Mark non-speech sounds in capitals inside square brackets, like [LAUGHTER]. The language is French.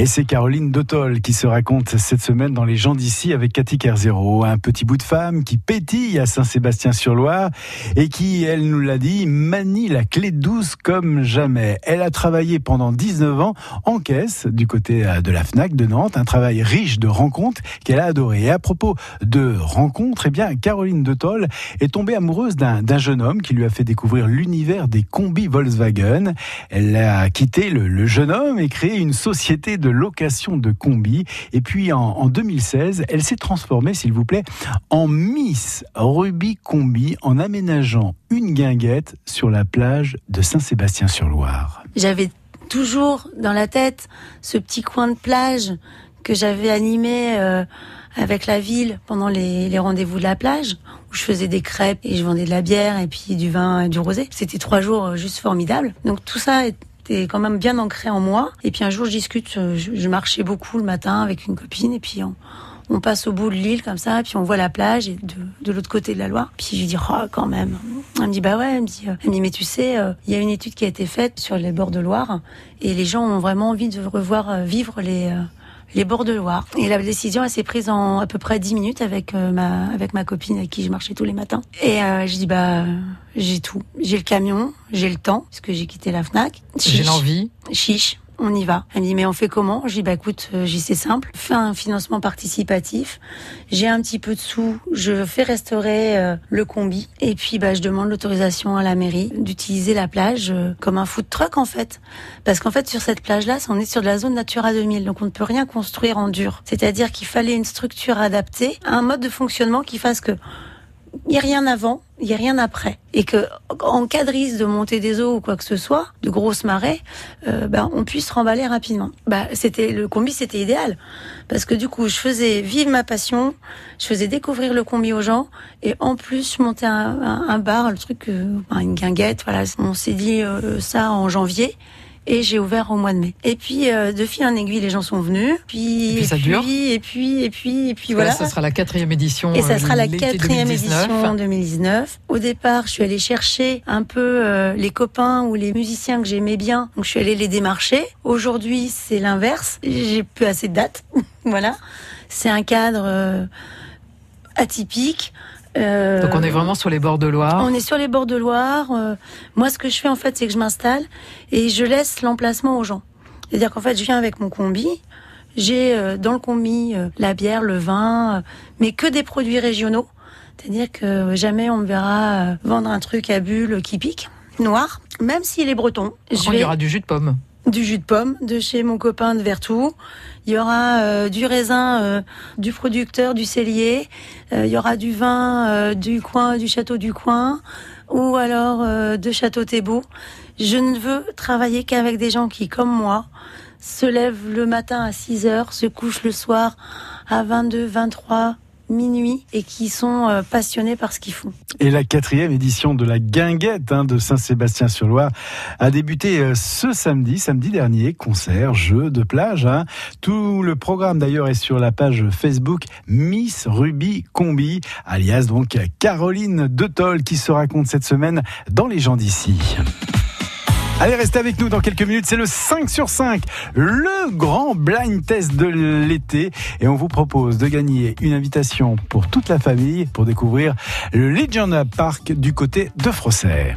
Et c'est Caroline Dotol qui se raconte cette semaine dans Les gens d'ici avec Cathy Kerzero, un petit bout de femme qui pétille à Saint-Sébastien-sur-Loire et qui, elle nous l'a dit, manie la clé douce comme jamais. Elle a travaillé pendant 19 ans en caisse du côté euh, de la FNAC de Nantes, un travail riche de rencontres qu'elle a adoré. Et à propos de rencontres, eh bien, Caroline Dotol est tombée amoureuse d'un jeune homme qui lui a fait découvrir l'univers des combis Volkswagen. Elle a quitté le, le jeune homme et créé une société de location de combi. Et puis en, 2016, elle s'est transformée, s'il vous plaît, en Miss Ruby Combi en aménageant une guinguette sur la plage de Saint-Sébastien-sur-Loire. J'avais toujours dans la tête ce petit coin de plage que j'avais animé euh, avec la ville pendant les, les rendez-vous de la plage, où je faisais des crêpes et je vendais de la bière et puis du vin et du rosé. C'était trois jours euh, juste formidables. Donc tout ça était quand même bien ancré en moi. Et puis un jour, je discute, euh, je, marchais beaucoup le matin avec une copine et puis on, passe au bout de l'île comme ça, puis on voit la plage et de, de l'autre côté de la Loire. Puis je lui dis, oh, quand même. Elle me dit, bah ouais, elle me dit, euh, elle me dit mais tu sais, il y a une étude qui a été faite sur les bords de Loire et les gens ont vraiment envie de revoir vivre les, les bords de Loire. Et la décision, elle s'est prise en à peu près 10 minutes avec euh, ma avec ma copine avec qui je marchais tous les matins. Et euh, je dis bah j'ai tout, j'ai le camion, j'ai le temps parce que j'ai quitté la Fnac. J'ai l'envie. Chiche on y va. Elle me dit, mais on fait comment? Je dis, bah écoute, euh, j'y c'est simple. Fais un financement participatif. J'ai un petit peu de sous. Je fais restaurer euh, le combi. Et puis, bah, je demande l'autorisation à la mairie d'utiliser la plage euh, comme un food truck, en fait. Parce qu'en fait, sur cette plage-là, on est sur de la zone Natura 2000. Donc, on ne peut rien construire en dur. C'est-à-dire qu'il fallait une structure adaptée, un mode de fonctionnement qui fasse que il n'y a rien avant, il n'y a rien après. Et que en cas de risque de des eaux ou quoi que ce soit, de grosses marées, euh, ben, on puisse remballer rapidement. Bah, c'était le combi, c'était idéal parce que du coup, je faisais vivre ma passion, je faisais découvrir le combi aux gens et en plus, je montais un, bar, le truc, euh, une guinguette. Voilà, on s'est dit euh, ça en janvier et j'ai ouvert au mois de mai. Et puis euh, de fil en aiguille, les gens sont venus. Puis, et puis ça dure. Et puis et puis et puis voilà. ça sera la quatrième édition. Et ça euh, sera la quatrième édition en 2019. Au départ, je suis allée chercher un peu euh, les copains ou les musiciens que j'aimais bien. Donc je suis allée les démarcher. Aujourd'hui, c'est l'inverse. J'ai plus assez de dates. [LAUGHS] voilà. C'est un cadre atypique. Euh, Donc on est vraiment sur les bords de Loire. On est sur les bords de Loire. Euh, moi, ce que je fais en fait, c'est que je m'installe et je laisse l'emplacement aux gens. C'est-à-dire qu'en fait, je viens avec mon combi. J'ai euh, dans le combi la bière, le vin, mais que des produits régionaux. C'est-à-dire que jamais on me verra vendre un truc à bulles qui pique, noir, même s'il est breton. Je Il y aura du jus de pomme du jus de pomme de chez mon copain de Vertou. Il y aura euh, du raisin euh, du producteur du cellier. Euh, il y aura du vin du coin du château du coin ou alors de château Thébault. Je ne veux travailler qu'avec des gens qui, comme moi, se lèvent le matin à 6 heures, se couchent le soir à 22, 23, minuit et qui sont euh, passionnés par ce qu'ils font. Et la quatrième édition de la guinguette hein, de Saint-Sébastien-sur-Loire a débuté euh, ce samedi, samedi dernier, concert, jeux de plage. Hein. Tout le programme d'ailleurs est sur la page Facebook Miss Ruby Combi, alias donc Caroline Detol qui se raconte cette semaine dans Les gens d'ici. Allez, restez avec nous dans quelques minutes. C'est le 5 sur 5, le grand blind test de l'été. Et on vous propose de gagner une invitation pour toute la famille pour découvrir le Legion Park du côté de Frosset.